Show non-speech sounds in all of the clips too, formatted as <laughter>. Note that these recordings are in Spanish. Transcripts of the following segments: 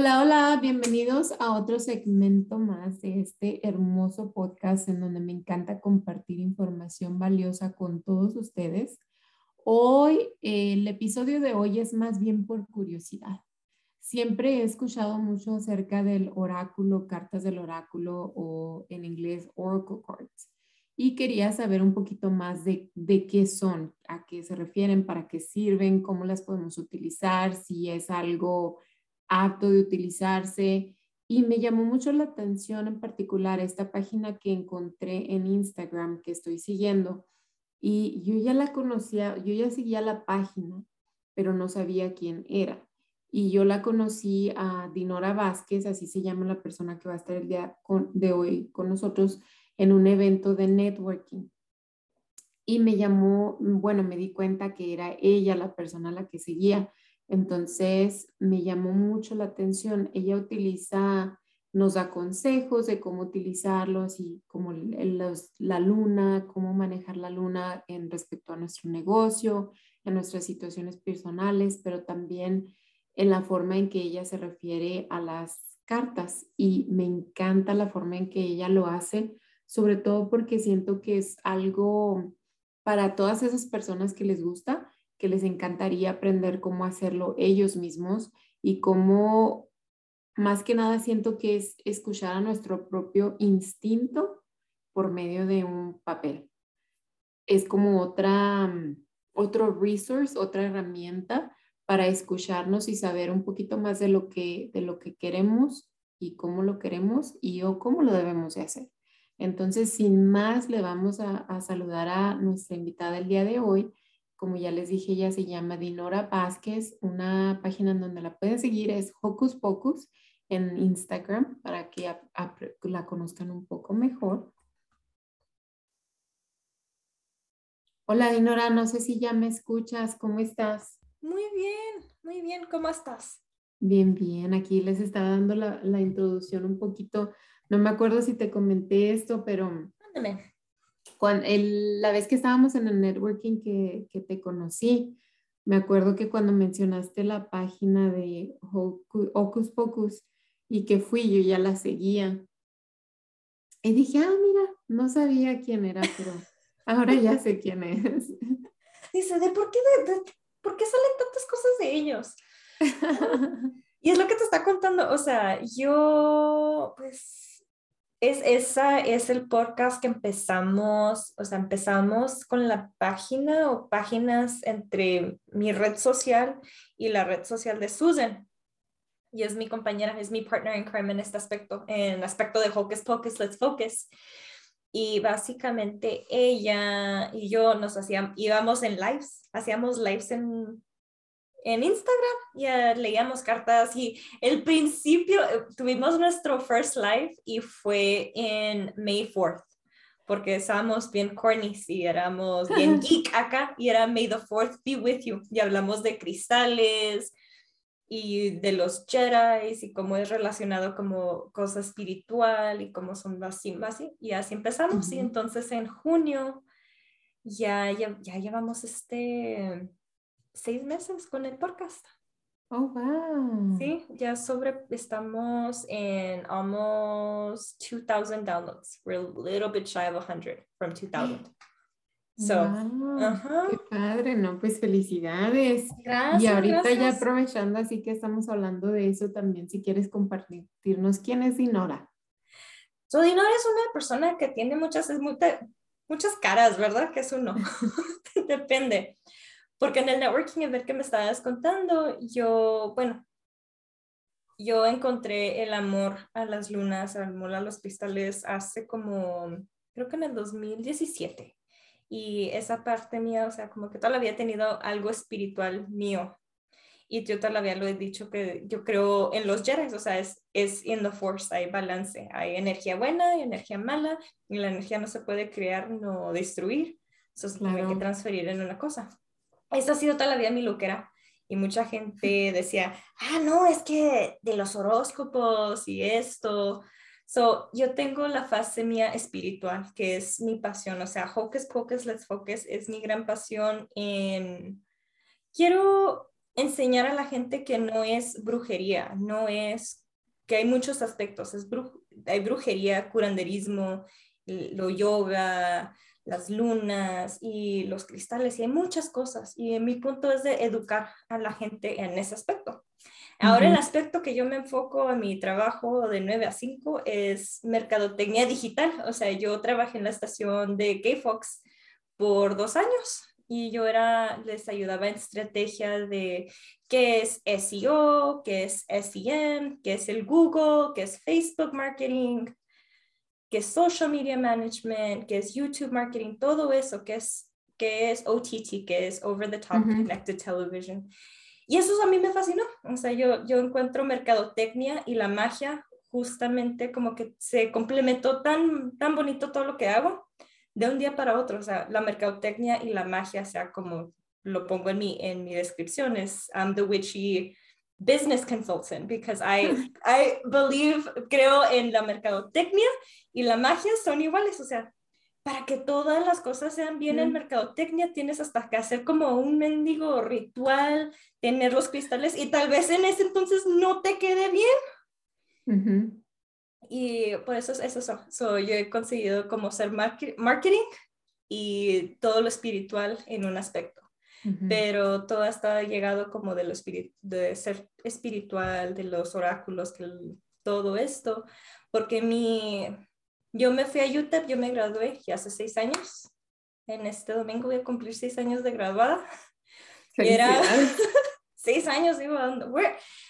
Hola, hola, bienvenidos a otro segmento más de este hermoso podcast en donde me encanta compartir información valiosa con todos ustedes. Hoy, el episodio de hoy es más bien por curiosidad. Siempre he escuchado mucho acerca del oráculo, cartas del oráculo o en inglés Oracle Cards. Y quería saber un poquito más de, de qué son, a qué se refieren, para qué sirven, cómo las podemos utilizar, si es algo apto de utilizarse. Y me llamó mucho la atención en particular esta página que encontré en Instagram que estoy siguiendo. Y yo ya la conocía, yo ya seguía la página, pero no sabía quién era. Y yo la conocí a Dinora Vázquez, así se llama la persona que va a estar el día de hoy con nosotros en un evento de networking. Y me llamó, bueno, me di cuenta que era ella la persona a la que seguía. Entonces me llamó mucho la atención. Ella utiliza, nos da consejos de cómo utilizarlos y como la luna, cómo manejar la luna en respecto a nuestro negocio, en nuestras situaciones personales, pero también en la forma en que ella se refiere a las cartas. Y me encanta la forma en que ella lo hace, sobre todo porque siento que es algo para todas esas personas que les gusta que les encantaría aprender cómo hacerlo ellos mismos y cómo, más que nada, siento que es escuchar a nuestro propio instinto por medio de un papel. Es como otra, mm, otro resource, otra herramienta para escucharnos y saber un poquito más de lo que, de lo que queremos y cómo lo queremos y o cómo lo debemos de hacer. Entonces, sin más, le vamos a, a saludar a nuestra invitada el día de hoy, como ya les dije, ella se llama Dinora Vázquez. Una página en donde la pueden seguir es Hocus Pocus en Instagram para que la conozcan un poco mejor. Hola Dinora, no sé si ya me escuchas, ¿cómo estás? Muy bien, muy bien, ¿cómo estás? Bien, bien, aquí les estaba dando la, la introducción un poquito, no me acuerdo si te comenté esto, pero la vez que estábamos en el networking que, que, te conocí, me acuerdo que cuando mencionaste la página de Hocus Pocus y que fui, yo ya la seguía. Y dije, ah, mira, no sabía quién era, pero <laughs> ahora ya sé quién es. <laughs> Dice, ¿de por qué, de, por qué salen tantas cosas de ellos? <laughs> y es lo que te está contando, o sea, yo, pues, es, esa es el podcast que empezamos, o sea, empezamos con la página o páginas entre mi red social y la red social de Susan. Y es mi compañera, es mi partner in crime en este aspecto, en aspecto de Hocus Pocus, Let's Focus. Y básicamente ella y yo nos hacíamos, íbamos en lives, hacíamos lives en en Instagram, ya leíamos cartas y el principio eh, tuvimos nuestro first live y fue en May 4th, porque estábamos bien corny y éramos bien <laughs> geek acá y era May the 4th be with you y hablamos de cristales y de los Jedi y cómo es relacionado como cosa espiritual y cómo son así, así y así empezamos y entonces en junio ya, ya, ya llevamos este seis meses con el podcast. Oh, wow. Sí, ya sobre, estamos en almost 2,000 downloads. We're a little bit shy of 100 from 2,000. <gasps> So, wow, qué padre, ¿no? Pues felicidades. Gracias. Y ahorita ya aprovechando, así que estamos hablando de eso también, si quieres compartirnos, ¿quién es Dinora? So, Dinora es una persona que tiene muchas, muchas caras, ¿verdad? Que es uno. <laughs> <laughs> Depende. Porque en el networking ver que me estabas contando, yo, bueno, yo encontré el amor a las lunas, el amor a los cristales hace como, creo que en el 2017. Y esa parte mía, o sea, como que todavía he tenido algo espiritual mío. Y yo todavía lo he dicho que yo creo en los Jedi, o sea, es, es in the force, hay balance, hay energía buena y energía mala, y la energía no se puede crear, no destruir, eso se tiene que transferir en una cosa. Esta ha sido toda la vida mi loquera. Y mucha gente decía, ah, no, es que de los horóscopos y esto. So, yo tengo la fase mía espiritual, que es mi pasión. O sea, Hocus Pocus, Let's Focus es mi gran pasión en... Quiero enseñar a la gente que no es brujería, no es que hay muchos aspectos, es hay brujería, curanderismo, lo yoga, las lunas y los cristales y hay muchas cosas y mi punto es de educar a la gente en ese aspecto. Ahora el aspecto que yo me enfoco en mi trabajo de 9 a 5 es mercadotecnia digital. O sea, yo trabajé en la estación de K-Fox por dos años y yo era, les ayudaba en estrategia de qué es SEO, qué es SEM, qué es el Google, qué es Facebook Marketing, qué es Social Media Management, qué es YouTube Marketing, todo eso, qué es, qué es OTT, qué es Over the Top Connected Television. Y eso a mí me fascinó. O sea, yo, yo encuentro mercadotecnia y la magia justamente como que se complementó tan, tan bonito todo lo que hago de un día para otro. O sea, la mercadotecnia y la magia, o sea, como lo pongo en mi, en mi descripción, es I'm the witchy business consultant because I, <laughs> I believe, creo en la mercadotecnia y la magia son iguales. O sea, para que todas las cosas sean bien en mercadotecnia, tienes hasta que hacer como un mendigo ritual, tener los cristales y tal vez en ese entonces no te quede bien. Y por eso es eso. So, yo he conseguido como ser marketing y todo lo espiritual en un aspecto. Pero todo está llegado como de, lo de ser espiritual, de los oráculos, que todo esto, porque mi, yo me fui a UTEP, yo me gradué ya hace seis años. En este domingo voy a cumplir seis años de graduada. <laughs> Era <laughs> seis años, digo,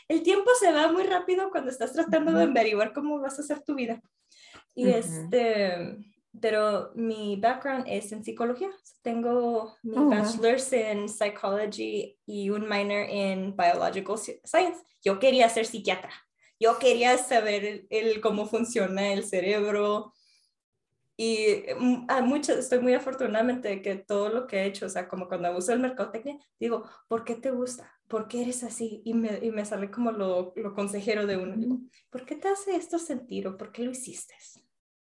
el tiempo se va muy rápido cuando estás tratando de averiguar cómo vas a hacer tu vida. Y este, pero mi background es en psicología. Tengo mi oh, bachelor's en psychology y un minor en biological science. Yo quería ser psiquiatra yo quería saber el, cómo funciona el cerebro y mm, a muchas, estoy muy afortunadamente de que todo lo que he hecho, o sea, como cuando uso el mercadotecnia, digo, ¿por qué te gusta? ¿Por qué eres así? Y me, y me sale como lo, lo, consejero de uno. Digo, ¿por qué te hace esto sentir o por qué lo hiciste?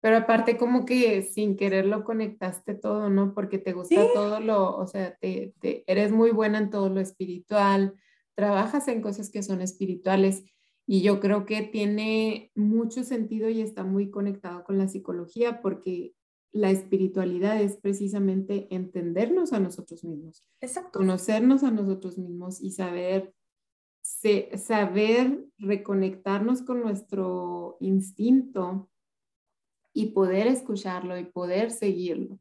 Pero aparte como que sin querer lo conectaste todo, ¿no? Porque te gusta todo lo, o sea, te, te, eres muy buena en todo lo espiritual, trabajas en cosas que son espirituales y yo creo que tiene mucho sentido y está muy conectado con la psicología porque la espiritualidad es precisamente entendernos a nosotros mismos, Exacto. conocernos a nosotros mismos y saber, saber reconectarnos con nuestro instinto y poder escucharlo y poder seguirlo.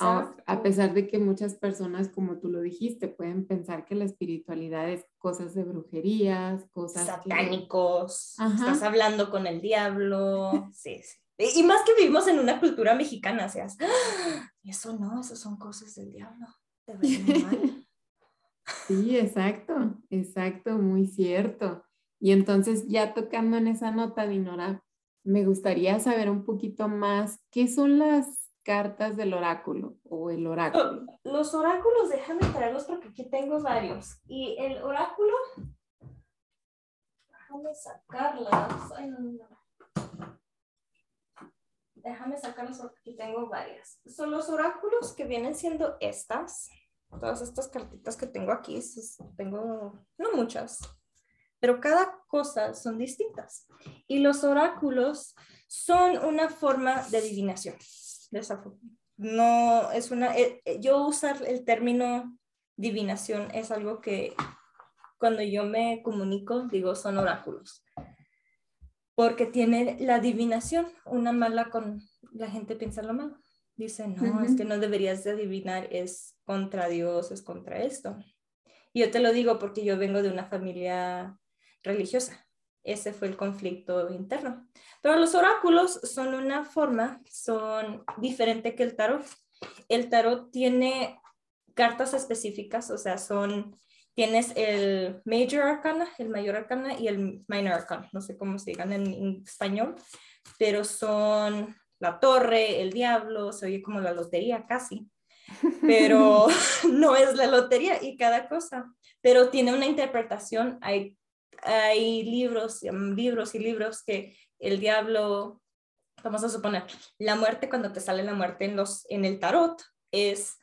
A, pesar de que muchas personas, como tú lo dijiste, pueden pensar que la espiritualidad es cosas de brujerías, cosas satánicos, estás hablando con el diablo, sí, sí. Y más que vivimos en una cultura mexicana, o sea, eso no, eso son cosas del diablo. <laughs> sí, exacto, exacto, muy cierto. Y entonces ya tocando en esa nota, Dinora, me gustaría saber un poquito más qué son las cartas del oráculo o el oráculo? Los oráculos, déjame traerlos porque aquí tengo varios. Y el oráculo, déjame sacarlas. Déjame sacarlas porque aquí tengo varias. Son los oráculos que vienen siendo estas. Todas estas cartitas que tengo aquí, tengo no muchas, pero cada cosa son distintas. Y los oráculos son una forma de adivinación no es una, eh, eh, yo usar el término divinación es algo que cuando yo me comunico digo son oráculos, porque tiene la adivinación, una mala con, la gente piensa lo malo, dice, no, es que no deberías de adivinar, es contra Dios, es contra esto. Y yo te lo digo porque yo vengo de una familia religiosa, ese fue el conflicto interno. Pero los oráculos son una forma, son diferente que el tarot. El tarot tiene cartas específicas, o sea, son, tienes el Major Arcana, el Mayor Arcana y el Minor Arcana, no sé cómo se digan en, español, pero son la torre, el diablo, se oye como la lotería casi, pero <laughs> <laughs> no es la lotería y cada cosa, pero tiene una interpretación, hay, hay libros, libros y libros que el diablo, vamos a suponer, la muerte, cuando te sale la muerte en, los, en el tarot, es,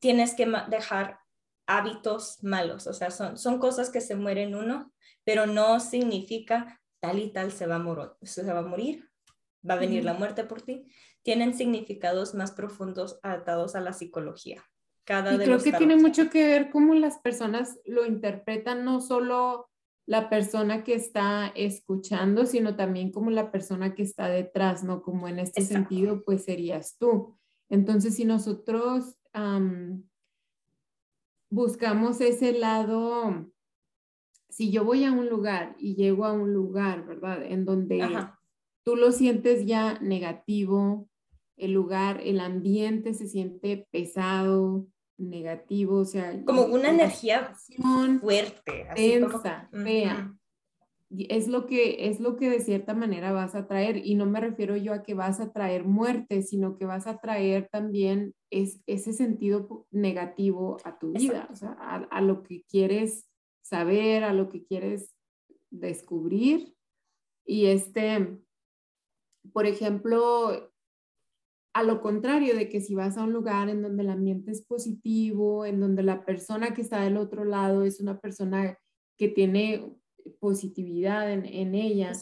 tienes que dejar hábitos malos, o sea, son, son cosas que se mueren uno, pero no significa tal y tal se va a, se va a morir, va a venir la muerte por ti. Tienen significados más profundos atados a la psicología. Cada y creo que tiene mucho que ver cómo las personas lo interpretan, no solo la persona que está escuchando, sino también como la persona que está detrás, ¿no? Como en este sentido, pues serías tú. Entonces, si nosotros buscamos ese lado, si yo voy a un lugar y llego a un lugar, ¿verdad? En donde tú lo sientes ya negativo, el lugar, el ambiente se siente pesado, negativo, o sea... Como una energía fuerte. Densa, fea. Es lo, que, es lo que de cierta manera vas a traer y no me refiero yo a que vas a traer muerte, sino que vas a traer también es, ese sentido negativo a tu vida, o sea, a, a lo que quieres saber, a lo que quieres descubrir. Y este, por ejemplo, a lo contrario de que si vas a un lugar en donde el ambiente es positivo, en donde la persona que está del otro lado es una persona que tiene positividad en, ella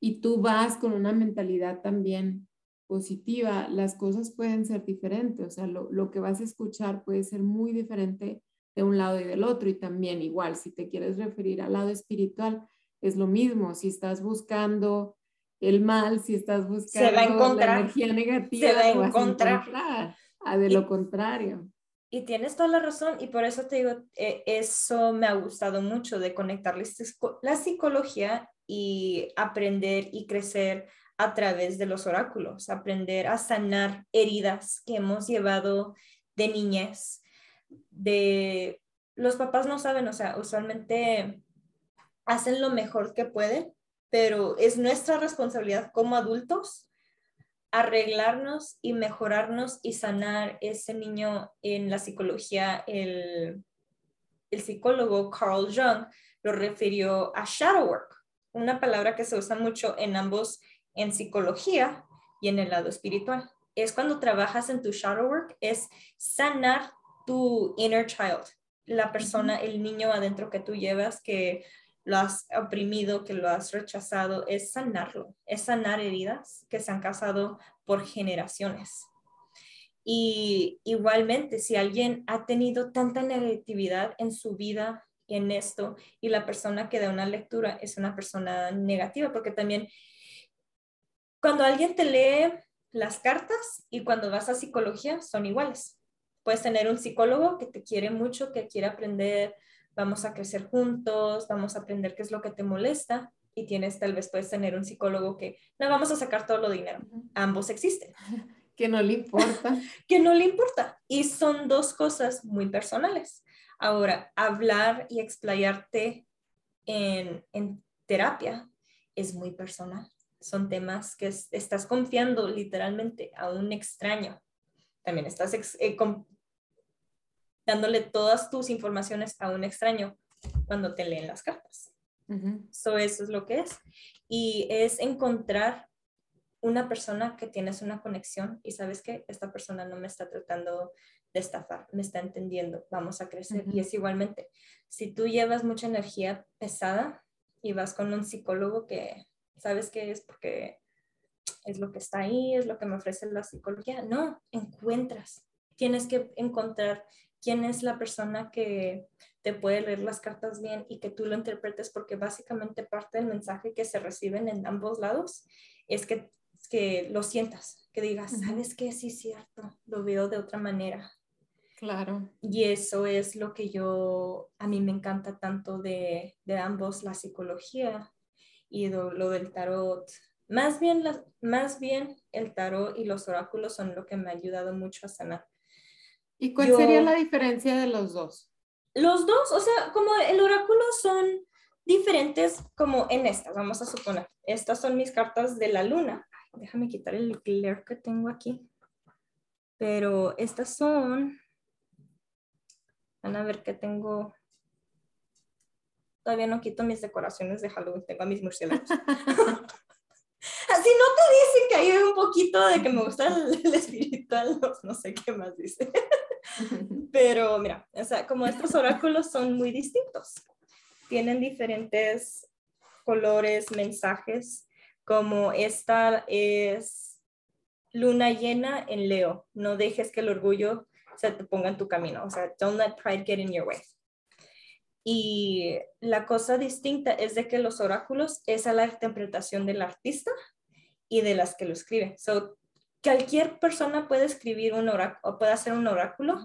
y tú vas con una mentalidad también positiva, las cosas pueden ser diferentes, o sea, lo, lo, que vas a escuchar puede ser muy diferente de un lado y del otro y también igual, si te quieres referir al lado espiritual, es lo mismo, si estás buscando el mal, si estás buscando la energía negativa, se va a encontrar. a, de lo contrario. Y tienes toda la razón y por eso te digo, eh, eso me ha gustado mucho de conectar la psicología y aprender y crecer a través de los oráculos, aprender a sanar heridas que hemos llevado de niñez, de los papás no saben, o sea, usualmente hacen lo mejor que pueden, pero es nuestra responsabilidad como adultos arreglarnos y mejorarnos y sanar ese niño en la psicología. El, el psicólogo Carl Jung lo refirió a shadow work, una palabra que se usa mucho en ambos, en psicología y en el lado espiritual. Es cuando trabajas en tu shadow work, es sanar tu inner child, la persona, el niño adentro que tú llevas que lo has oprimido, que lo has rechazado, es sanarlo, es sanar heridas que se han casado por generaciones. Y igualmente, si alguien ha tenido tanta negatividad en su vida en esto y la persona que da una lectura es una persona negativa, porque también cuando alguien te lee las cartas y cuando vas a psicología son iguales. Puedes tener un psicólogo que te quiere mucho, que quiere aprender vamos a crecer juntos, vamos a aprender qué es lo que te molesta y tienes tal vez puedes tener un psicólogo que no vamos a sacar todo lo dinero. Ambos existen. <laughs> Que no le importa. <laughs> que no le importa. Y son dos cosas muy personales. Ahora, hablar y explayarte en, en terapia es muy personal. Son temas que estás confiando literalmente a un extraño. También estás eh, dándole todas tus informaciones a un extraño cuando te leen las cartas. eso es lo que es. Y es encontrar una persona que tienes una conexión y sabes que esta persona no me está tratando de estafar, me está entendiendo, vamos a crecer. Y es igualmente, si tú llevas mucha energía pesada y vas con un psicólogo que sabes que es porque es lo que está ahí, es lo que me ofrece la psicología, no, encuentras, tienes que encontrar quién es la persona que te puede leer las cartas bien y que tú lo interpretes, porque básicamente parte del mensaje que se reciben en ambos lados es que, que lo sientas, que digas, ¿sabes qué? Sí, es cierto, lo veo de otra manera. Claro. Y eso es lo que yo, a mí me encanta tanto de, de ambos, la psicología y lo, del tarot. Más bien, más bien el tarot y los oráculos son lo que me ha ayudado mucho a sanar ¿Y cuál sería la diferencia de los dos? Los dos, o sea, como el oráculo son diferentes como en estas, vamos a suponer. Estas son mis cartas de la luna. déjame quitar el glare que tengo aquí. Pero estas son... Van a ver que tengo... Todavía no quito mis decoraciones de Halloween, tengo a mis murciélagos. <laughs> Así no te dicen que hay un poquito de que me gusta el, espiritual, no, sé qué más dice. <laughs> Pero mira, o sea, como estos oráculos son muy distintos, tienen diferentes colores, mensajes, como esta es luna llena en Leo, no dejes que el orgullo se te ponga en tu camino, o sea, don't let pride get in your way. Y la cosa distinta es de que los oráculos es a la interpretación del artista y de las que lo escribe. So, cualquier persona puede escribir un oráculo puede hacer un oráculo,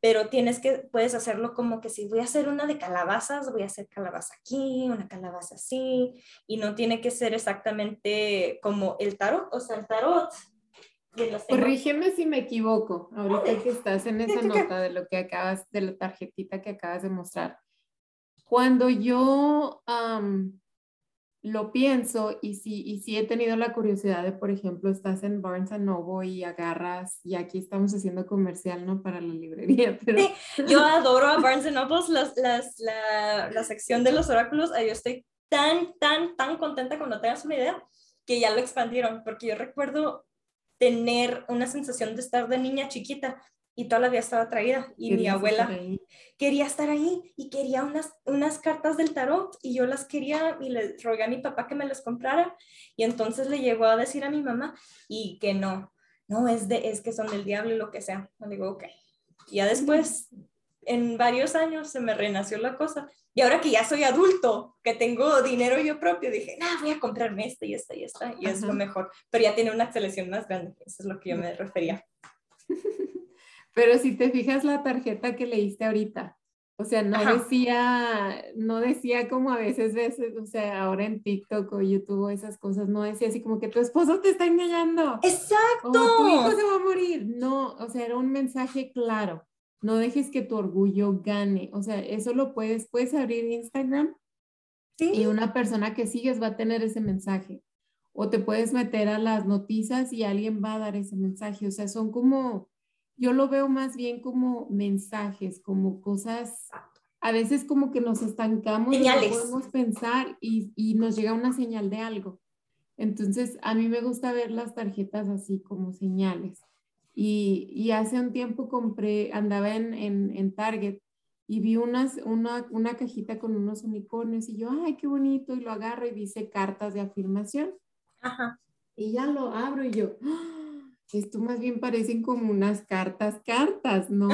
pero tienes que, puedes hacerlo como que si voy a hacer una de calabazas, voy a hacer calabaza aquí, una calabaza así, y no tiene que ser exactamente como el tarot, o sea, el tarot. Corrígeme si me equivoco, ahorita que estás en esa nota de lo que acabas, de la tarjetita que acabas de mostrar. Cuando yo lo pienso y si, y si he tenido la curiosidad de, por ejemplo, estás en Barnes Noble y agarras, y aquí estamos haciendo comercial, ¿no? Para la librería. <laughs> Pero... yo adoro a Barnes Noble, las, las, la, la, sección de los oráculos, yo estoy tan, tan, tan contenta cuando tengas una idea que ya lo expandieron, porque yo recuerdo tener una sensación de estar de niña chiquita y toda la vida estaba traída y mi abuela quería estar ahí y quería unas, unas cartas del tarot y yo las quería y le rogué a mi papá que me las comprara y entonces le llegó a decir a mi mamá y que no, no, es, de, es que son del diablo y lo que sea. Le digo, ok. Y ya después, en varios años, se me renació la cosa. Y ahora que ya soy adulto, que tengo dinero yo propio, dije, nah, voy a comprarme esta y esta y esta, y es lo mejor. Pero ya tiene una selección más grande, eso es lo que yo me refería. <laughs> Pero si te fijas la tarjeta que leíste ahorita, o sea, no decía, no decía como a veces veces, o sea, ahora en TikTok o YouTube esas cosas, no decía así como que tu esposo te está engañando. Exacto. O tu hijo se va a morir. No, o sea, era un mensaje claro. No dejes que tu orgullo gane. O sea, eso lo puedes, puedes abrir Instagram ¿Sí? y una persona que sigues va a tener ese mensaje. O te puedes meter a las noticias y alguien va a dar ese mensaje. O sea, son como, yo lo veo más bien como mensajes, como cosas, a veces como que nos estancamos y no podemos pensar y, y, nos llega una señal de algo. Entonces, a mí me gusta ver las tarjetas así como señales. Y, y hace un tiempo compré, andaba en, en, en Target y vi unas, una, una cajita con unos unicornios y yo, ay, qué bonito, y lo agarro y dice cartas de afirmación. Ajá. Y ya lo abro y yo, ¡ah! Esto más bien parecen como unas cartas, cartas, ¿no?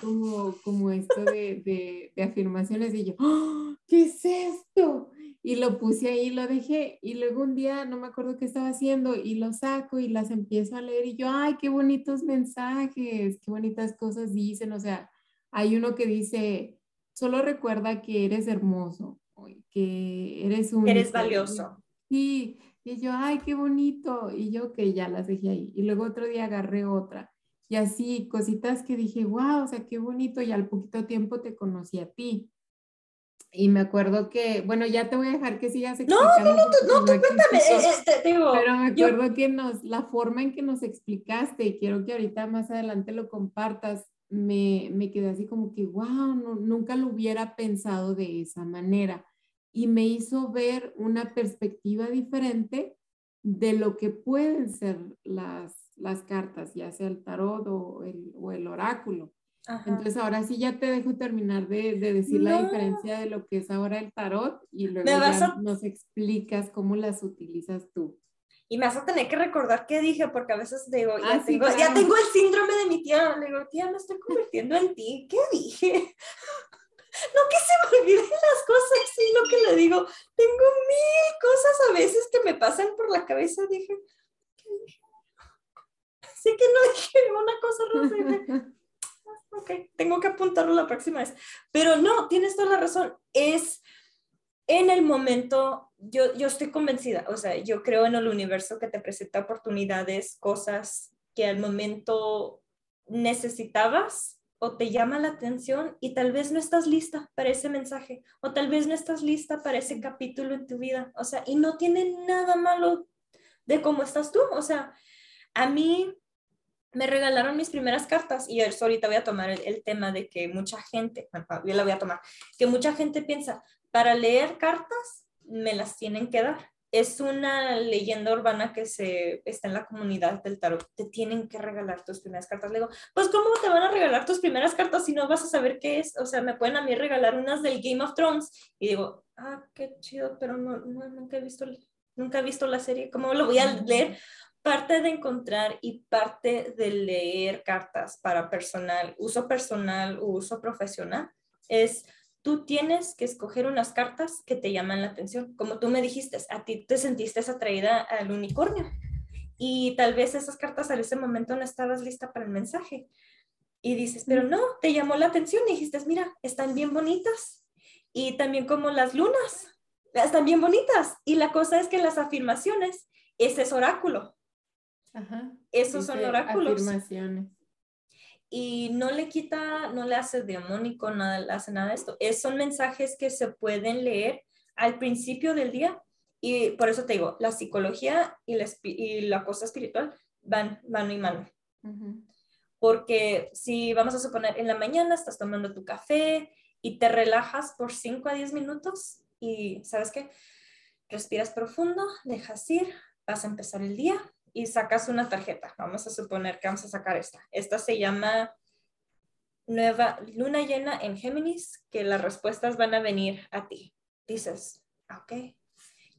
Como, como esto de, de, afirmaciones y yo, ¡Oh! ¿qué es esto? Y lo puse ahí, lo dejé y luego un día no me acuerdo qué estaba haciendo y lo saco y las empiezo a leer y yo, ay, qué bonitos mensajes, qué bonitas cosas dicen, o sea, hay uno que dice, solo recuerda que eres hermoso, que eres un... Eres valioso. Sí, y yo, ay, qué bonito. Y yo que ya las dejé ahí. Y luego otro día agarré otra. Y así, cositas que dije, wow, o sea, qué bonito. Y al poquito tiempo te conocí a ti. Y me acuerdo que, bueno, ya te voy a dejar que sigas explicando. No, no, no, no, tú cuéntame. Este, digo, pero me acuerdo que nos, la forma en que nos explicaste, y quiero que ahorita más adelante lo compartas, me, me quedé así como que, wow, no, nunca lo hubiera pensado de esa manera y me hizo ver una perspectiva diferente de lo que pueden ser las, las cartas, ya sea el tarot o el, o el oráculo. Entonces ahora sí ya te dejo terminar de, de decir la diferencia de lo que es ahora el tarot y luego ya nos explicas cómo las utilizas tú. Y me vas a tener que recordar qué dije, porque a veces digo, ya, ah, tengo, ya tengo el síndrome de mi tía. Le digo, tía, me estoy convirtiendo en ti. ¿Qué dije? <laughs> no que se me olviden las cosas, sino que le digo, tengo mil cosas a veces que me pasan por la cabeza. Dije, ¿qué dije? Que no dije una cosa rosa. ok, tengo que apuntarlo la próxima vez. Pero no, tienes toda la razón. Es en el momento, yo, yo estoy convencida, o sea, yo creo en el universo que te presenta oportunidades, cosas que al momento necesitabas o te llama la atención y tal vez no estás lista para ese mensaje o tal vez no estás lista para ese capítulo en tu vida. O sea, y no tiene nada malo de cómo estás tú. O sea, a mí me regalaron mis primeras cartas y ahorita voy a tomar el, tema de que mucha gente, yo la voy a tomar, que mucha gente piensa, para leer cartas me las tienen que dar. Es una leyenda urbana que se está en la comunidad del tarot. Te tienen que regalar tus primeras cartas. Le digo, pues ¿cómo te van a regalar tus primeras cartas si no vas a saber qué es? O sea, me pueden a mí regalar unas del Game of Thrones y digo, ah, qué chido, pero no, nunca he visto, nunca he visto la serie. ¿Cómo lo voy a leer? Parte de encontrar y parte de leer cartas para personal, uso personal o uso profesional es tú tienes que escoger unas cartas que te llaman la atención. Como tú me dijiste, a ti te sentiste atraída al unicornio y tal vez esas cartas en ese momento no estabas lista para el mensaje. Y dices, pero no, te llamó la atención y dijiste, mira, están bien bonitas. Y también como las lunas, están bien bonitas. Y la cosa es que las afirmaciones, ese es oráculo. Ajá. Esos son oráculos. Afirmaciones y no le quita, no le hace demónico, nada, le hace nada de esto. Es, son mensajes que se pueden leer al principio del día y por eso te digo, la psicología y la, y la cosa espiritual van mano y mano. Porque si vamos a suponer, en la mañana estás tomando tu café y te relajas por 5 a 10 minutos y, ¿sabes qué? Respiras profundo, dejas ir, vas a empezar el día y sacas una tarjeta. Vamos a suponer que vamos a sacar esta. Esta se llama Nueva Luna Llena en Géminis, que las respuestas van a venir a ti. Dices, ok.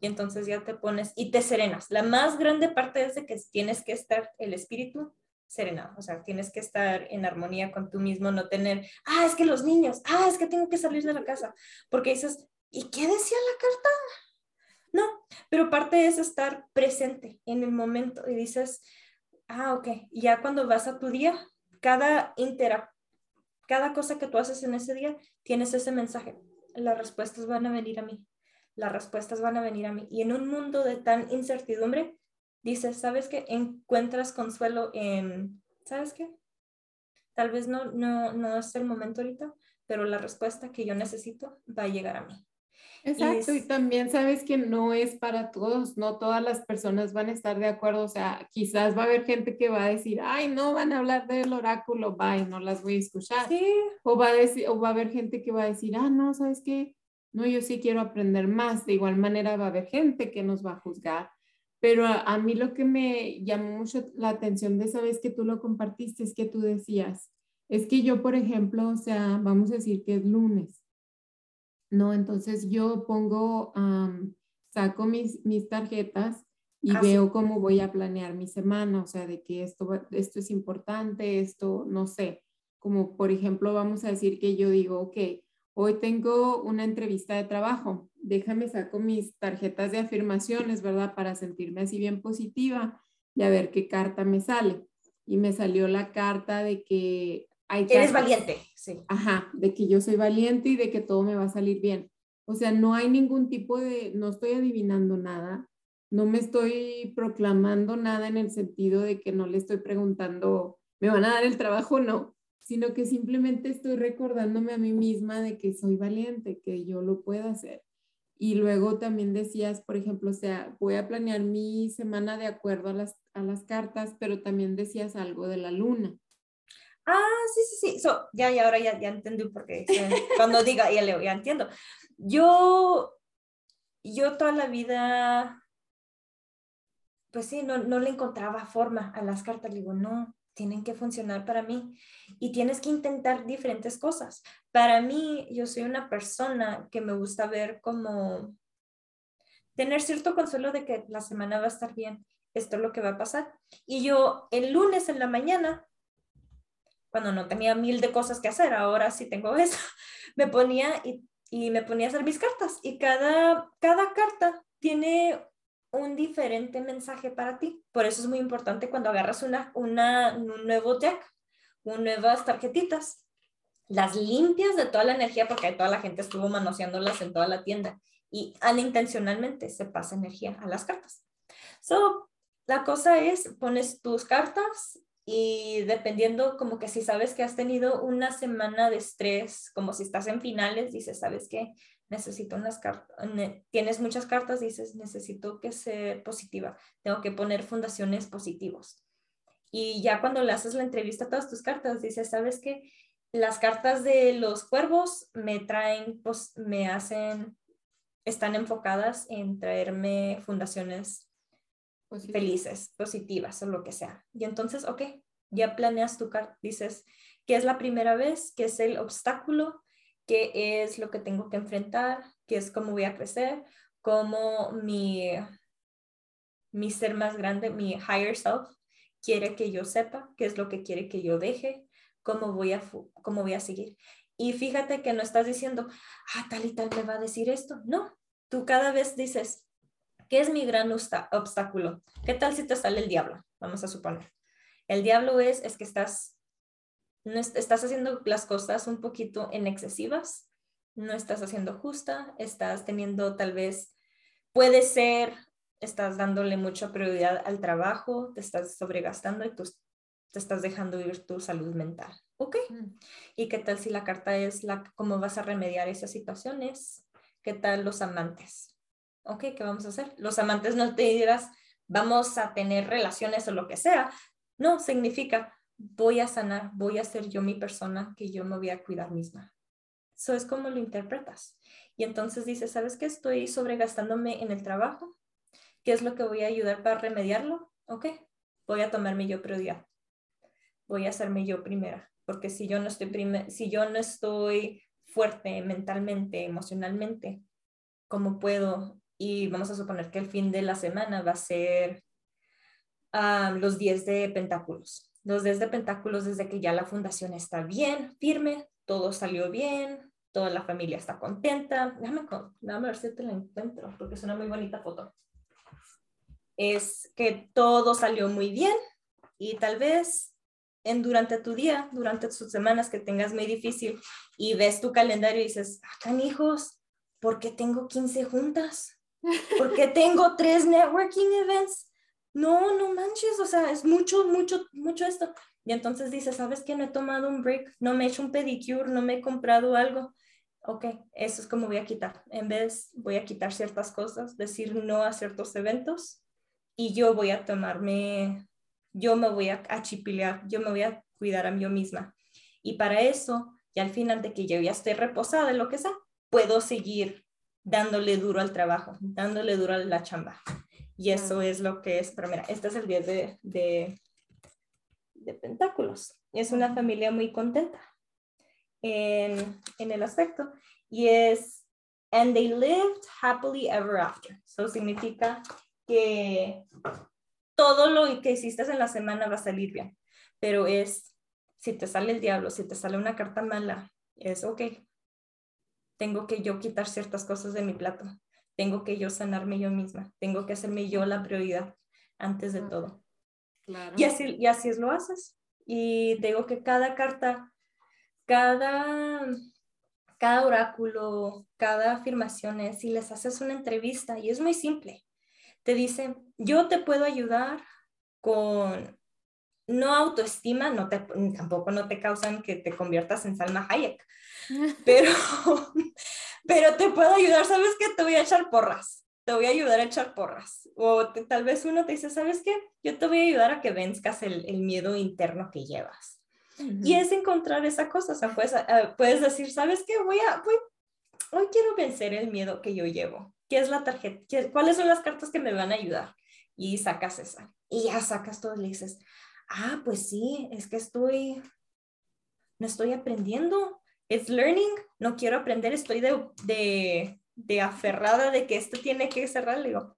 Y entonces ya te pones y te serenas. La más grande parte es de que tienes que estar el espíritu serenado, o sea, tienes que estar en armonía con tú mismo, no tener, ah, es que los niños, ah, es que tengo que salir de la casa, porque dices, ¿y qué decía la carta? No, pero parte es estar presente en el momento y dices, ah, ok, ya cuando vas a tu día, cada intera cada cosa que tú haces en ese día, tienes ese mensaje. Las respuestas van a venir a mí. Las respuestas van a venir a mí. Y en un mundo de tan incertidumbre, dices, ¿sabes qué? Encuentras consuelo en, ¿sabes qué? Tal vez no, no, no es el momento ahorita, pero la respuesta que yo necesito va a llegar a mí. Exacto, y, también sabes que no es para todos, no todas las personas van a estar de acuerdo, o sea, quizás va a haber gente que va a decir, ay, no van a hablar del oráculo, bye, no las voy a escuchar. O, va a decir, o va a haber gente que va a decir, ah, no, ¿sabes qué? No, yo sí quiero aprender más. De igual manera va a haber gente que nos va a juzgar. Pero a, a mí lo que me llamó mucho la atención de esa vez que tú lo compartiste es que tú decías, es que yo, por ejemplo, o sea, vamos a decir que es lunes ¿no? Entonces yo pongo, saco mis, mis tarjetas y veo cómo voy a planear mi semana, o sea, de que esto, esto es importante, esto, no sé, como por ejemplo, vamos a decir que yo digo, ok, hoy tengo una entrevista de trabajo, déjame saco mis tarjetas de afirmaciones, ¿verdad? Para sentirme así bien positiva y a ver qué carta me sale. Y me salió la carta de que Eres valiente, sí. Ajá, de que yo soy valiente y de que todo me va a salir bien. O sea, no hay ningún tipo de, no estoy adivinando nada, no me estoy proclamando nada en el sentido de que no le estoy preguntando, ¿me van a dar el trabajo o no? Sino que simplemente estoy recordándome a mí misma de que soy valiente, que yo lo puedo hacer. Y luego también decías, por ejemplo, o sea, voy a planear mi semana de acuerdo a las, a las cartas, pero también decías algo de la luna. Ah, sí, sí, sí. ya, y ahora ya, ya entendí por qué. Cuando diga, ya leo, ya entiendo. Yo, yo toda la vida, pues sí, no, no le encontraba forma a las cartas. Digo, no, tienen que funcionar para mí y tienes que intentar diferentes cosas. Para mí, yo soy una persona que me gusta ver como tener cierto consuelo de que la semana va a estar bien, esto es lo que va a pasar. Y yo el lunes en la mañana cuando no tenía mil de cosas que hacer, ahora sí tengo <laughs> eso, me ponía y, y, me ponía a hacer mis cartas y cada, cada carta tiene un diferente mensaje para ti. Por eso es muy importante cuando agarras una, una, un nuevo deck, un nuevas tarjetitas, las limpias de toda la energía porque toda la gente estuvo manoseándolas en toda la tienda y intencionalmente se pasa energía a las cartas. So, la cosa es, pones tus cartas y dependiendo como que si sabes que has tenido una semana de estrés, como si estás en finales, dices, ¿sabes qué? Necesito unas cartas, tienes muchas cartas, dices, necesito que sea positiva, tengo que poner fundaciones positivos. Y ya cuando le haces la entrevista a todas tus cartas, dices, ¿sabes qué? Las cartas de los cuervos me traen, pues me hacen están enfocadas en traerme fundaciones felices, positivas o lo que sea. Y entonces, ok, ya planeas tu carta, dices, ¿qué es la primera vez? ¿Qué es el obstáculo? ¿Qué es lo que tengo que enfrentar? ¿Qué es cómo voy a crecer? ¿Cómo mi, mi ser más grande, mi higher self, quiere que yo sepa? ¿Qué es lo que quiere que yo deje? ¿Cómo voy a, cómo voy a seguir? Y fíjate que no estás diciendo, ah, tal y tal me va a decir esto. No, tú cada vez dices, ¿qué es mi gran obstáculo? ¿Qué tal si te sale el diablo? Vamos a suponer. El diablo es, es que estás, no estás haciendo las cosas un poquito en excesivas, no estás haciendo justa, estás teniendo tal vez, puede ser, estás dándole mucha prioridad al trabajo, te estás sobregastando y tú te estás dejando ir tu salud mental. ¿Ok? Mm. ¿Y qué tal si la carta es la, cómo vas a remediar esas situaciones? ¿Qué tal los amantes? ¿Ok? ¿Qué vamos a hacer? Los amantes no te dirás, vamos a tener relaciones o lo que sea, no, significa voy a sanar, voy a ser yo mi persona, que yo me voy a cuidar misma. Eso es como lo interpretas. Y entonces dices, ¿sabes qué? Estoy sobregastándome en el trabajo. ¿Qué es lo que voy a ayudar para remediarlo? Ok, voy a tomarme yo prioridad. Voy a hacerme yo primera. Porque si yo no estoy, si yo no estoy fuerte mentalmente, emocionalmente, ¿cómo puedo? Y vamos a suponer que el fin de la semana va a ser los 10 de pentáculos. Los 10 de pentáculos desde que ya la fundación está bien, firme, todo salió bien, toda la familia está contenta. Déjame, déjame ver si te la encuentro, porque es una muy bonita foto. Es que todo salió muy bien y tal vez en durante tu día, durante tus semanas que tengas muy difícil y ves tu calendario y dices, ah, hijos, ¿por qué tengo 15 juntas? ¿Por qué tengo tres networking events? no, no manches, o sea, es mucho, mucho, mucho esto. Y entonces dice, ¿sabes qué? No he tomado un break, no me he hecho un pedicure, no me he comprado algo. Ok, eso es como voy a quitar. En vez, voy a quitar ciertas cosas, decir no a ciertos eventos y yo voy a tomarme, yo me voy a achipilear, yo me voy a cuidar a mí misma. Y para eso, ya al final de que yo ya esté reposada lo que sea, puedo seguir dándole duro al trabajo, dándole duro a la chamba. Y eso es lo que es, pero mira, este es el 10 de, de, de pentáculos. Es una familia muy contenta en, en el aspecto. Y es, and they lived happily ever after. Eso significa que todo lo que hiciste en la semana va a salir bien. Pero es, si te sale el diablo, si te sale una carta mala, es ok. Tengo que yo quitar ciertas cosas de mi plato tengo que yo sanarme yo misma, tengo que hacerme yo la prioridad antes de todo. Y, así, y así es lo haces. Y digo que cada carta, cada, cada oráculo, cada afirmación es, si les haces una entrevista, y es muy simple, te dicen, yo te puedo ayudar con no autoestima, no te, tampoco no te causan que te conviertas en Salma Hayek, <laughs> pero, pero te puedo ayudar, ¿sabes qué? Te voy a echar porras, te voy a ayudar a echar porras. O tal vez uno te dice, ¿sabes qué? Yo te voy a ayudar a que venzcas el, el miedo interno que llevas. Y es encontrar esa cosa, o sea, puedes, ah, puedes decir, ¿sabes qué? Voy a, voy, hoy quiero vencer el miedo que yo llevo. ¿Qué es la tarjeta? ¿Cuáles son las cartas que me van a ayudar? Y sacas esa. Y ya sacas todo y le dices, ah, pues sí, es que estoy, no estoy aprendiendo, es learning, no quiero aprender, estoy de, de, aferrada de que esto tiene que cerrar, digo,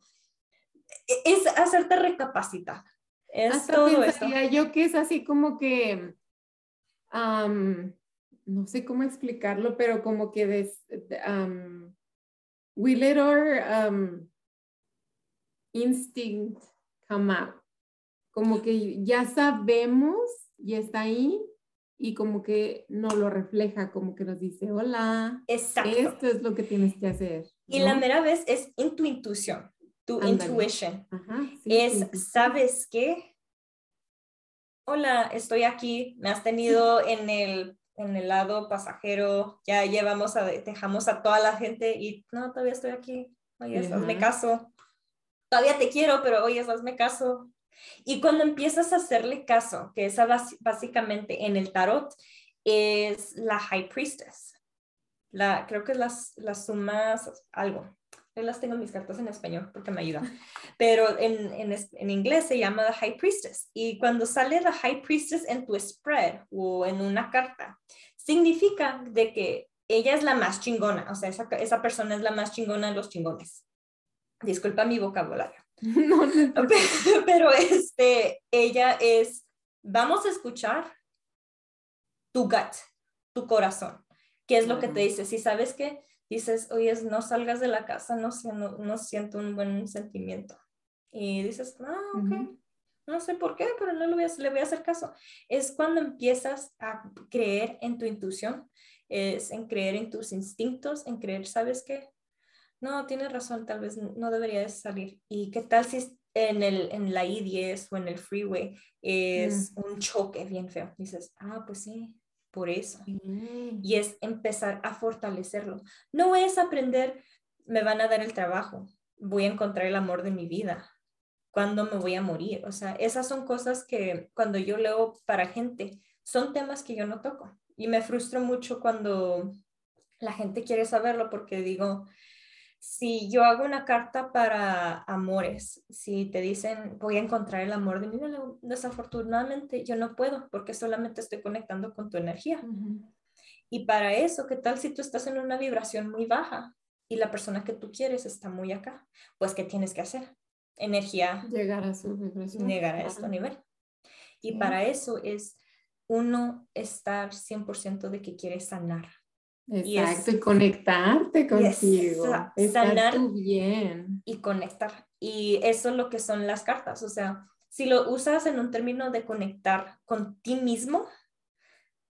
e, es hacerte recapacitar. Es todo eso. Yo que es así como que, no sé cómo explicarlo, pero como que des, um, we let our instinct come out. Como que ya sabemos y está ahí, y como que no lo refleja, como que nos dice, hola, Exacto. esto es lo que tienes que hacer. Y la mera vez es en tu intuición, tu intuition. es, ¿sabes qué? Hola, estoy aquí, me has tenido <laughs> en el, en el lado pasajero, ya llevamos a, dejamos a toda la gente y no, todavía estoy aquí, oye, hazme caso. Todavía te quiero, pero oye, hazme caso. Y cuando empiezas a hacerle caso, que esa básicamente en el tarot es la High Priestess. La, creo que es la, la suma algo. Yo las tengo mis cartas en español porque me ayudan. <laughs> Pero en, en, en, inglés se llama The High Priestess. Y cuando sale The High Priestess en tu spread o en una carta, significa de que ella es la más chingona. O sea, esa, esa persona es la más chingona de los chingones. Disculpa mi vocabulario. <laughs> No, no, <laughs> pero este, ella es, vamos a escuchar tu gut, tu corazón. ¿Qué es lo que te dice? Si sabes que dices, oye, no salgas de la casa, no, no, no siento un buen sentimiento. Y dices, ah, ok, no sé por qué, pero no le voy, a, le voy a hacer caso. Es cuando empiezas a creer en tu intuición, es en creer en tus instintos, en creer, ¿sabes qué? No, tienes razón, tal vez no debería salir. ¿Y qué tal si en, el, en la I-10 o en el freeway es mm. un choque bien feo? Dices, ah, pues sí, por eso. Mm. Y es empezar a fortalecerlo. No es aprender, me van a dar el trabajo, voy a encontrar el amor de mi vida, cuándo me voy a morir. O sea, esas son cosas que cuando yo leo para gente, son temas que yo no toco. Y me frustro mucho cuando la gente quiere saberlo porque digo, si yo hago una carta para amores, si te dicen voy a encontrar el amor de mi vida, desafortunadamente yo no puedo porque solamente estoy conectando con tu energía. Y para eso, ¿qué tal si tú estás en una vibración muy baja y la persona que tú quieres está muy acá? Pues, ¿qué tienes que hacer? Energía. Llegar a su vibración. Llegar a este nivel. Y para eso es uno estar 100% de que quiere sanar Exacto, y, conectarte contigo. sanar bien. Y conectar. Y eso es lo que son las cartas. O sea, si lo usas en un término de conectar con ti mismo,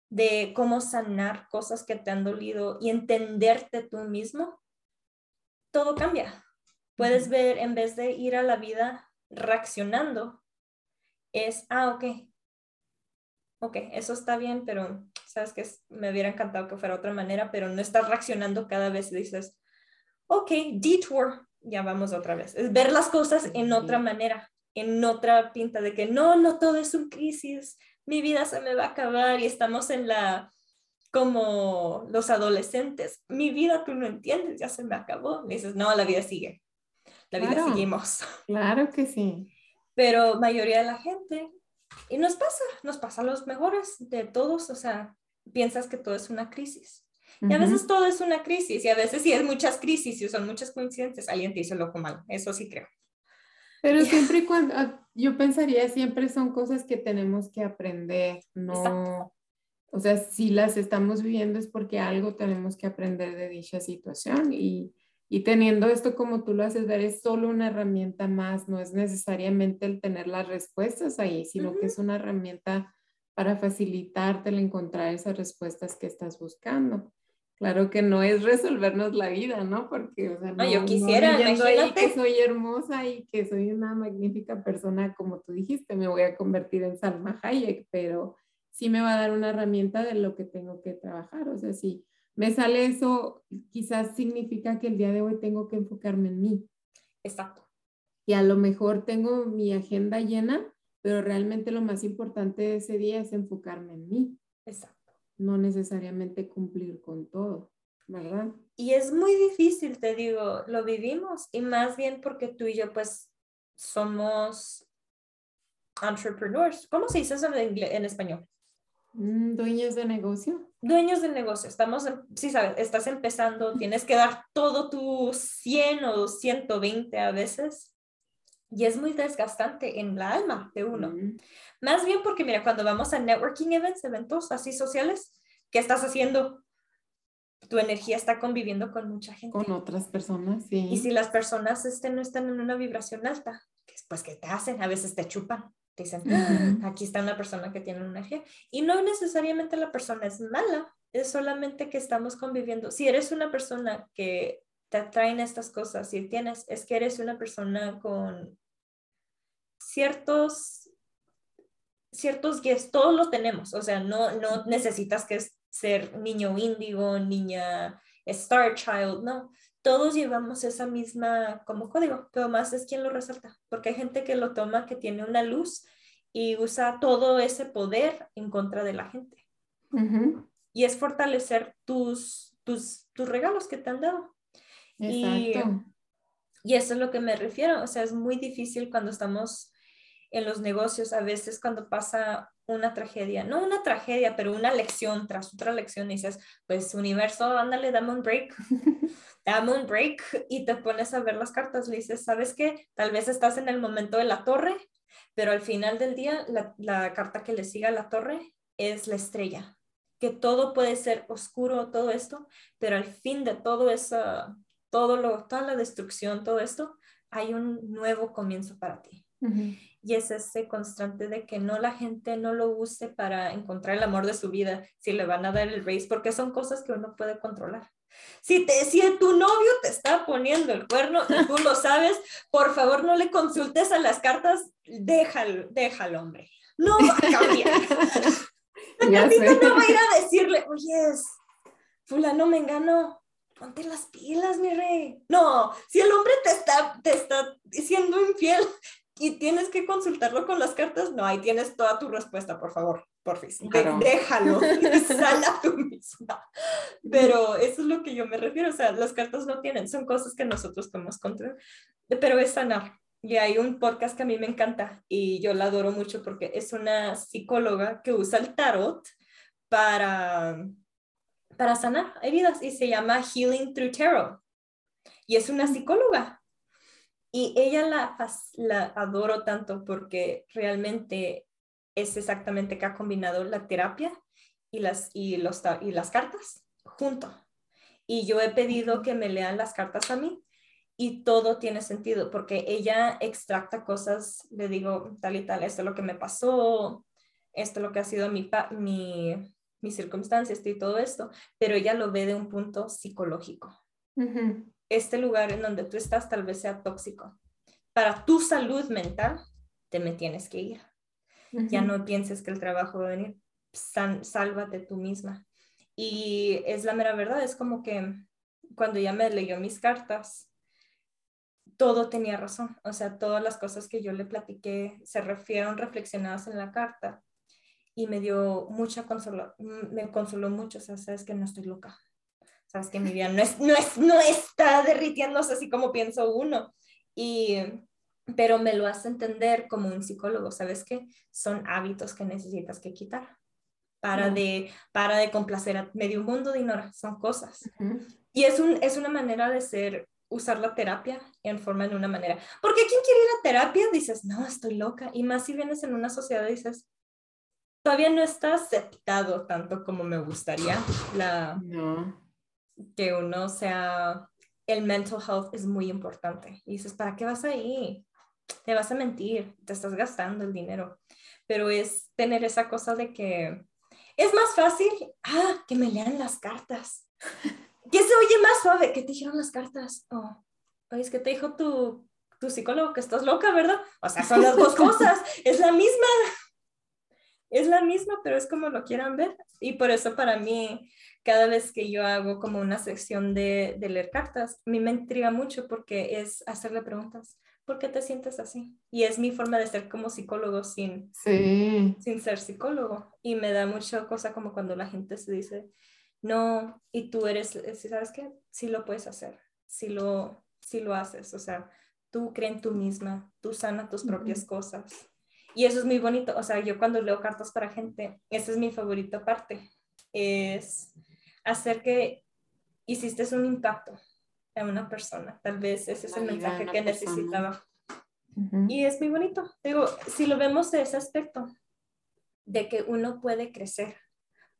de cómo sanar cosas que te han dolido y entenderte tú mismo, todo cambia. Puedes ver, en vez de ir a la vida reaccionando, es, ah, ok, ok, eso está bien, pero sabes que me hubiera encantado que fuera otra manera, pero no estás reaccionando cada vez y dices, ok, detour, ya vamos otra vez. Es ver las cosas en otra manera, en otra pinta de que no, no todo es un crisis, mi vida se me va a acabar y estamos en la, como los adolescentes, mi vida tú no entiendes, ya se me acabó. Y dices, no, la vida sigue, la vida seguimos. Claro que sí. Pero mayoría de la gente y nos pasa, nos pasa a los mejores de todos, o sea, piensas que todo es una crisis. Y a veces todo es una crisis, y a veces sí es muchas crisis y son muchas coincidencias, alguien te hizo loco mal, eso sí creo. Pero siempre y cuando, ah, yo pensaría, siempre son cosas que tenemos que aprender, no, o sea, si las estamos viviendo es porque algo tenemos que aprender de dicha situación y, y teniendo esto como tú lo haces ver, es solo una herramienta más, no es necesariamente el tener las respuestas ahí, sino que es una herramienta para facilitarte el encontrar esas respuestas que estás buscando. Claro que no es resolvernos la vida, ¿no? Porque, o sea, no, yo quisiera, no ahí que soy hermosa y que soy una magnífica persona, como tú dijiste, me voy a convertir en Salma Hayek, pero sí me va a dar una herramienta de lo que tengo que trabajar. O sea, sí, me sale eso, quizás significa que el día de hoy tengo que enfocarme en mí. Exacto. Y a lo mejor tengo mi agenda llena, pero realmente lo más importante de ese día es enfocarme en mí. Exacto. No necesariamente cumplir con todo, ¿verdad? Y es muy difícil, te digo, lo vivimos y más bien porque tú y yo pues somos entrepreneurs. ¿Cómo se dice eso en, en español? Mm, dueños de negocio. Dueños de negocio. Estamos, sí, sabes, estás empezando, tienes que dar todo tu 100 o 120 a veces. Y es muy desgastante en la alma de uno. Mm. Más bien porque, mira, cuando vamos a networking events, eventos así sociales, ¿qué estás haciendo? Tu energía está conviviendo con mucha gente. Con otras personas, sí. Y si las personas este, no están en una vibración alta, pues, ¿qué te hacen? A veces te chupan dicen, ah, aquí está una persona que tiene una energía. Y no necesariamente la persona es mala, es solamente que estamos conviviendo. Si eres una persona que te atraen estas cosas, si tienes, es que eres una persona con ciertos, ciertos guías, todos los tenemos, o sea, no, no necesitas que ser niño índigo, niña star child, no, todos llevamos esa misma como código, pero más es quien lo resalta, porque hay gente que lo toma que tiene una luz y usa todo ese poder en contra de la gente. Y es fortalecer tus, tus, tus regalos que te han dado. Y Y eso es lo que me refiero, o sea, es muy difícil cuando estamos en los negocios, a veces cuando pasa una tragedia, no una tragedia, pero una lección tras otra lección, y dices, pues universo, ándale, dame un break, <laughs> dame un break, y te pones a ver las cartas, le dices, ¿sabes qué? Tal vez estás en el momento de la torre, pero al final del día, la, la carta que le siga a la torre es la estrella, que todo puede ser oscuro, todo esto, pero al fin de todo eso, todo lo, toda la destrucción, todo esto, hay un nuevo comienzo para ti. Y es ese constante de que no la gente no lo use para encontrar el amor de su vida, si le van a dar el race, porque son cosas que uno puede controlar. Si, te, si tu novio te está poniendo el cuerno y tú lo sabes, por favor no le consultes a las cartas, déjalo, déjalo, hombre. No va a cambiar. <laughs> La no va a ir a decirle, oye, fulano me engano, ponte las pilas, mi rey. No, si el hombre te está, te está siendo infiel y tienes que consultarlo con las cartas, no, ahí tienes toda tu respuesta, por favor, por fin. Déjalo, <laughs> sala tú misma. Pero eso es lo que yo me refiero, o sea, las cartas no tienen, son cosas que nosotros podemos controlar, pero es sanar. Y hay un podcast que a mí me encanta y yo la adoro mucho porque es una psicóloga que usa el tarot para, para sanar heridas y se llama Healing Through Tarot. Y es una psicóloga. Y ella la, la adoro tanto porque realmente es exactamente que ha combinado la terapia y las, y los, y las cartas junto. Y yo he pedido que me lean las cartas a mí y todo tiene sentido porque ella extracta cosas, le digo tal y tal, esto es lo que me pasó, esto es lo que ha sido mi, mi, mi circunstancia, y todo esto, pero ella lo ve de un punto psicológico. Este lugar en donde tú estás tal vez sea tóxico. Para tu salud mental, te me tienes que ir. Ya no pienses que el trabajo va a venir, sálvate tú misma. Y es la mera verdad, es como que cuando ella me leyó mis cartas, todo tenía razón. O sea, todas las cosas que yo le platiqué se refieren reflexionadas en la carta y me dio mucha consuelo, me consoló mucho. O sea, sabes que no estoy loca. Sabes que mi vida no, es, no, es, no está derritiéndose así como pienso uno. Y, pero me lo hace entender como un psicólogo. Sabes que son hábitos que necesitas que quitar para, de, para de complacer a medio mundo de ignorar. Son cosas. Y es, un, es una manera de ser usar la terapia en forma de una manera. Porque quien quiere ir a terapia dices, no, estoy loca. Y más si vienes en una sociedad dices, todavía no está aceptado tanto como me gustaría. La, Que uno sea, el mental health es muy importante. Y dices, ¿para qué vas ahí? Te vas a mentir, te estás gastando el dinero. Pero es tener esa cosa de que es más fácil, ah, que me lean las cartas. <laughs> ¿Qué se oye más suave? ¿Qué te dijeron las cartas? Oh, es que te dijo tu, tu psicólogo que estás loca, ¿verdad? O sea, son las dos <laughs> cosas, es la misma. Es la misma, pero es como lo quieran ver. Y por eso para mí, cada vez que yo hago como una sección de, de leer cartas, a mí me intriga mucho porque es hacerle preguntas. ¿Por qué te sientes así? Y es mi forma de ser como psicólogo sin, sin ser psicólogo. Y me da mucha cosa como cuando la gente se dice, no, y tú eres, ¿sabes qué? Sí lo puedes hacer, sí lo, sí lo haces, o sea, tú crees en tú misma, tú sana tus propias cosas. Y eso es muy bonito, o sea, yo cuando leo cartas para gente, esa es mi favorita parte, es hacer que hiciste un impacto en una persona, tal vez ese es el mensaje que necesitaba. Y es muy bonito, digo, si lo vemos de ese aspecto, de que uno puede crecer,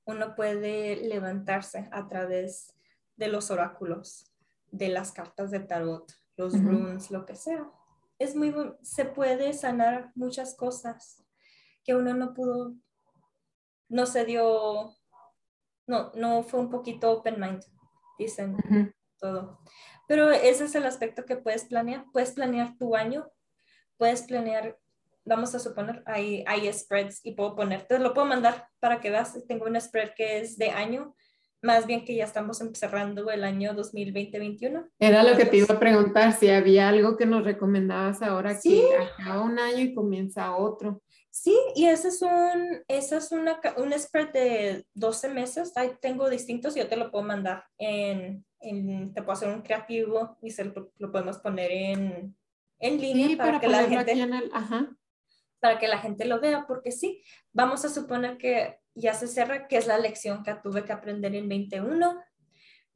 uno puede levantarse a través de los oráculos, de las cartas de tarot, los runes, lo que sea. Es muy, se puede sanar muchas cosas que uno no pudo, no se dio, no, no fue un poquito open mind, dicen todo. Pero ese es el aspecto que puedes planear. Puedes planear tu año, puedes planear vamos a suponer, hay, hay spreads y puedo ponerte, lo puedo mandar para que veas, tengo un spread que es de año, más bien que ya estamos cerrando el año 2020-21. Era lo que te iba a preguntar, si había algo que nos recomendabas ahora que acaba un año y comienza otro. Sí, y ese es un, ese es una, un spread de 12 meses, ahí tengo distintos, yo te lo puedo mandar en, te puedo hacer un creativo y se lo, podemos poner en, en línea para, que la gente... Para que la gente lo vea, porque sí, vamos a suponer que ya se cierra, que es la lección que tuve que aprender en 21,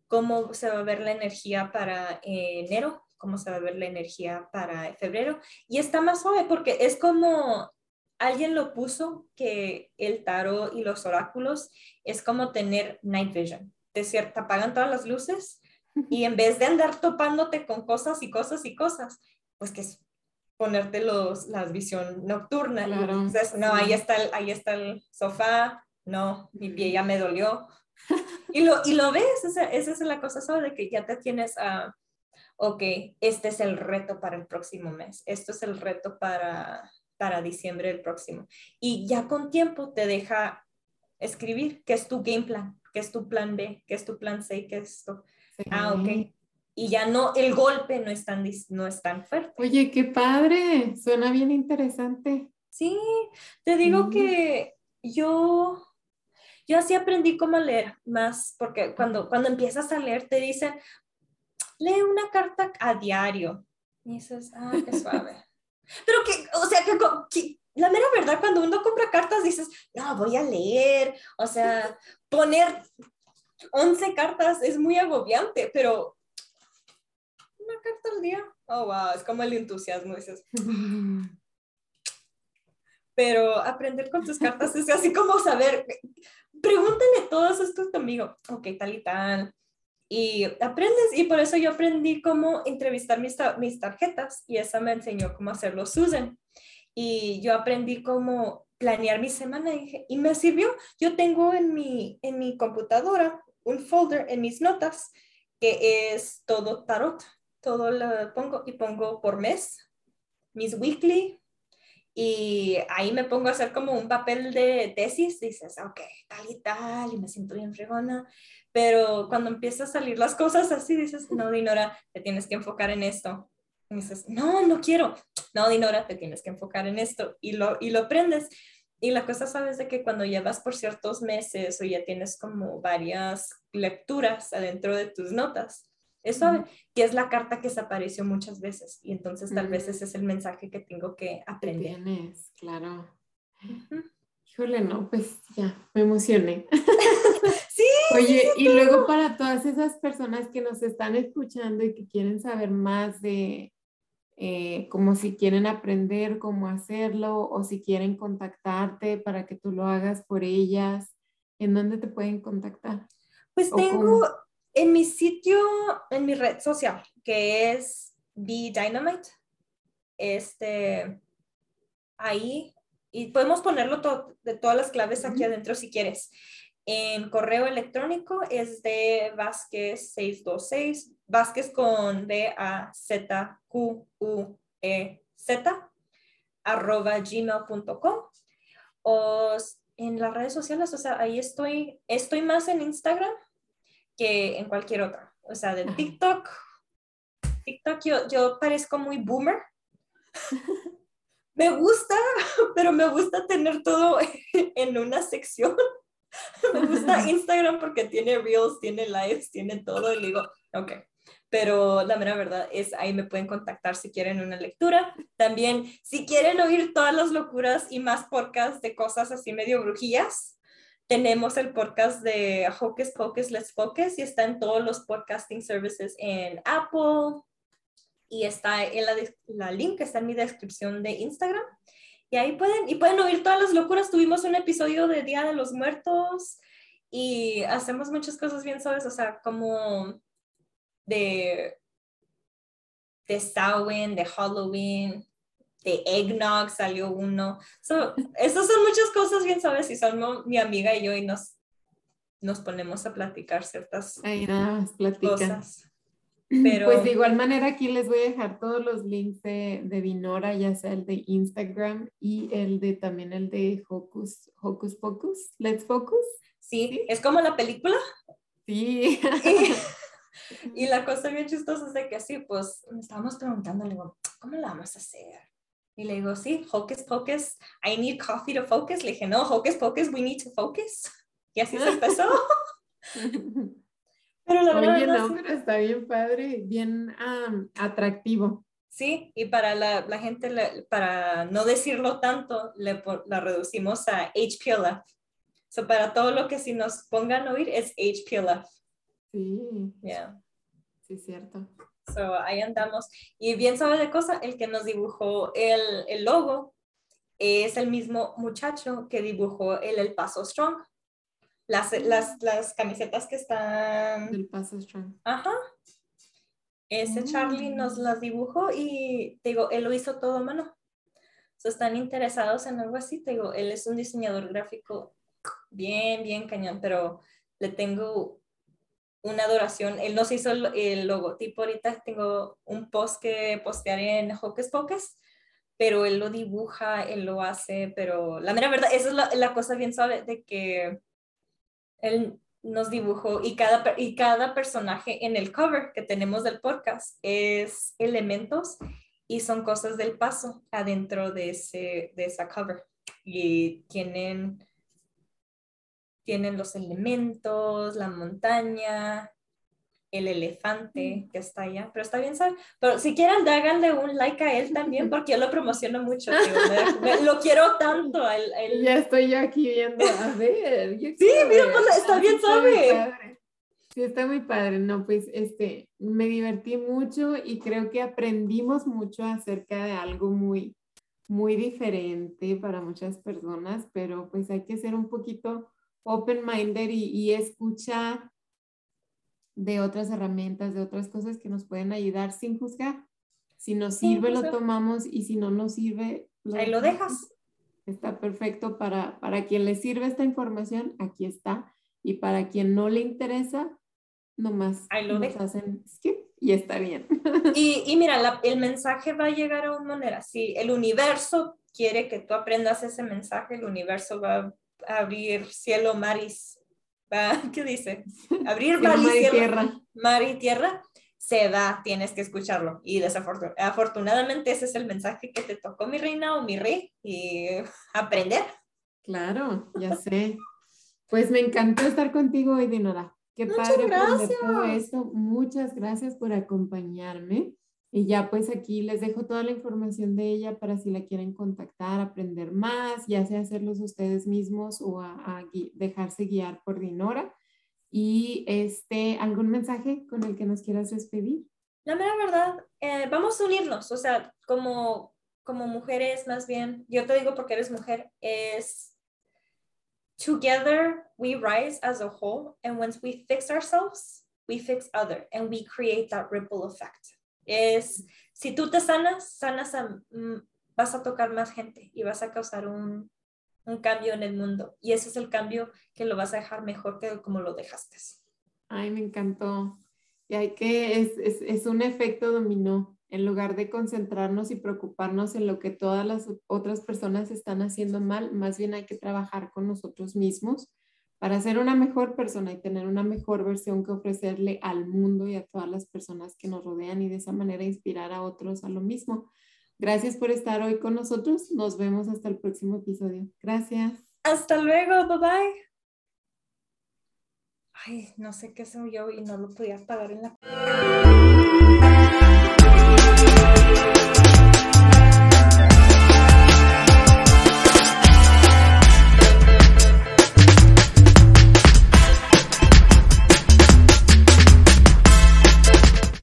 cómo se va a ver la energía para enero, cómo se va a ver la energía para febrero. Y está más suave porque es como alguien lo puso que el tarot y los oráculos es como tener night vision. De cierto, apagan todas las luces y en vez de andar topándote con cosas y cosas y cosas, pues que es ponerte los, la visión nocturna. Entonces, no, ahí está, el, ahí está el sofá, no, mi pie ya me dolió. <laughs> Y lo, y lo ves, esa, esa es la cosa, ¿sabes? De que ya te tienes a, ok, este es el reto para el próximo mes, esto es el reto para para diciembre del próximo. Y ya con tiempo te deja escribir qué es tu game plan, qué es tu plan B, qué es tu plan C, qué es esto. Ah, ok. Y ya no, el golpe no es tan, no es tan fuerte. Oye, qué padre, suena bien interesante. Sí, te digo que yo, yo así aprendí cómo leer más, porque cuando, cuando empiezas a leer te dicen, lee una carta a diario. Y dices, ah, qué suave. <laughs> Pero que, o sea, que, la mera verdad, cuando uno compra cartas, dices, no, voy a leer, o sea, <laughs> poner 11 cartas es muy agobiante, pero una carta al día, oh, wow, es como el entusiasmo, dices. <laughs> Pero aprender con tus cartas es así como saber, pregúntale todos esto a tu amigo, ok, tal y tal, y aprendes y por eso yo aprendí cómo entrevistar mis, mis tarjetas y esa me enseñó cómo hacerlos usen. Y yo aprendí cómo planear mi semana y, y, me sirvió. Yo tengo en mi, en mi computadora un folder en mis notas que es todo tarot. Todo lo pongo y pongo por mes, mis weekly, y ahí me pongo a hacer como un papel de tesis, dices, ok, tal y tal, y me siento bien fregona, pero cuando empiezan a salir las cosas así, dices, no, Dinora, te tienes que enfocar en esto. Y dices, no, no quiero. No, Dinora, te tienes que enfocar en esto. Y lo, y lo aprendes. Y la cosa, sabes, de que cuando llevas por ciertos meses o ya tienes como varias lecturas adentro de tus notas, es suave, que es la carta que se apareció muchas veces. Y entonces tal vez ese es el mensaje que tengo que aprender. Tienes, claro. Híjole, no, pues ya, me emocioné. <laughs> sí. Oye, y luego para todas esas personas que nos están escuchando y que quieren saber más de, eh, como si quieren aprender cómo hacerlo o si quieren contactarte para que tú lo hagas por ellas, ¿en dónde te pueden contactar? Pues tengo en mi sitio, en mi red social, que es Be Dynamite, este, ahí y podemos ponerlo de todas las claves aquí adentro si quieres. En correo electrónico es de Vázquez 626, Vázquez con B A Z Q U E Z arroba gmail.com o en las redes sociales, o sea, ahí estoy, estoy más en Instagram que en cualquier otra, o sea, de TikTok. TikTok yo, yo parezco muy boomer. <laughs> me gusta, <laughs> pero me gusta tener todo <laughs> en una sección. me gusta Instagram porque tiene reels, tiene lives, tiene todo. Y digo, ok. Pero la mera verdad es, ahí me pueden contactar si quieren una lectura. También, si quieren oír todas las locuras y más podcasts de cosas así medio brujillas, tenemos el podcast de Hocus Pocus, Let's Focus y está en todos los podcasting services en Apple, y está en la, la link está en mi descripción de Instagram. Y ahí pueden, y pueden oír todas las locuras. Tuvimos un episodio de Día de los Muertos y hacemos muchas cosas bien ¿sabes? o sea, como de, de Samhain, de Halloween, de Eggnog salió uno. So, esas son muchas cosas bien sabes y son mi amiga y yo y nos, nos ponemos a platicar ciertas cosas. <clears throat> Pues de igual manera aquí les voy a dejar todos los links de, de Dinora, ya sea el de Instagram y el de también el de Hocus, Hocus Pocus, Let's Focus. Sí, es como la película. Sí. <laughs> Y, la cosa bien chistosa es de que sí, pues estábamos preguntando, le digo, ¿cómo la vamos a hacer? Y le digo, sí, Hocus Pocus, I need coffee to focus. Le dije, no, Hocus Pocus, we need to focus. Y así se empezó. <laughs> Pero la verdad Oye, no sé. pero está bien padre, bien am, atractivo. Sí, y para la, la gente, le- para no decirlo tanto, le, la reducimos a HPLF. So, para todo lo que si nos pongan a oír es HPLF. Sí, Yeah. sí, cierto. So, ahí andamos. Y bien sabe de cosa, el que nos dibujó el, el logo es el mismo muchacho que dibujó el El Paso Strong. Las, las, las camisetas que están... Del Paso Strong. Ajá. Ese Charlie nos Mm. las dibujó y te digo, él lo hizo todo a mano. So, están interesados en algo así, te digo, él es un diseñador gráfico bien, bien cañón, pero le tengo una adoración. Él nos hizo el, el logotipo ahorita, tengo un post que postearé en Hocus Pocus, pero él lo dibuja, él lo hace, pero la mera verdad, esa es la, la cosa bien suave de que él nos dibujó y cada, y cada personaje en el cover que tenemos del podcast es elementos y son cosas del paso adentro de, ese, de esa cover. Y tienen, tienen los elementos, la montaña, el elefante que está allá, pero está bien, ¿sabes? Pero si quieren, háganle un like a él también, porque yo lo promociono mucho, tío. <laughs> Me- me- lo quiero tanto. él. Ya estoy yo aquí viendo, a ver. Sí, mira, pues, está Ah, bien padre. Sí, está muy padre. No, pues este, me divertí mucho y creo que aprendimos mucho acerca de algo muy, muy diferente para muchas personas, pero pues hay que ser un poquito open-minded y, y escuchar de otras herramientas, de otras cosas que nos pueden ayudar sin juzgar. Si nos sirve, lo tomamos y si no nos sirve, Ahí lo dejas. Está perfecto para, para quien le sirve esta información, aquí está. Y para quien no le interesa, nomás Ahí lo nos hacen skip y está bien. <laughs> Y, y mira, la- el mensaje va a llegar a una manera. Si el universo quiere que tú aprendas ese mensaje, el universo va a abrir cielo, maris. <laughs> ¿Qué dice? Abrir mar y cielo, tierra. mar y tierra. Se da, tienes que escucharlo. Y desafortun- afortunadamente ese es el mensaje que te tocó mi reina o mi rey. Y <laughs> aprender. Claro, ya sé. Pues me encantó estar contigo hoy, Dinora. Qué Muchas padre todo gracias. Muchas gracias por acompañarme. Y ya pues aquí les dejo toda la información de ella para si la quieren contactar, aprender más, ya sea hacerlos ustedes mismos o a, a dejarse guiar por Dinora. Y este, ¿algún mensaje con el que nos quieras despedir? La mera verdad, eh, vamos a unirnos, o sea, como, como mujeres más bien, yo te digo porque eres mujer, es together we rise as a whole, and once we fix ourselves, we fix other, and we create that ripple effect. Es, si tú te sanas, sanas mm, vas a tocar más gente y vas a causar un, un cambio en el mundo. Y ese es el cambio que lo vas a dejar mejor que como lo dejaste. Ay, me encantó. Y hay que, es, es, es un efecto dominó. En lugar de concentrarnos y preocuparnos en lo que todas las otras personas están haciendo mal, más bien hay que trabajar con nosotros mismos para ser una mejor persona y tener una mejor versión que ofrecerle al mundo y a todas las personas que nos rodean y de esa manera inspirar a otros a lo mismo. Gracias por estar hoy con nosotros. Nos vemos hasta el próximo episodio. Gracias. Hasta luego, bye bye. Ay, no sé qué soy yo y no lo podía apagar en la...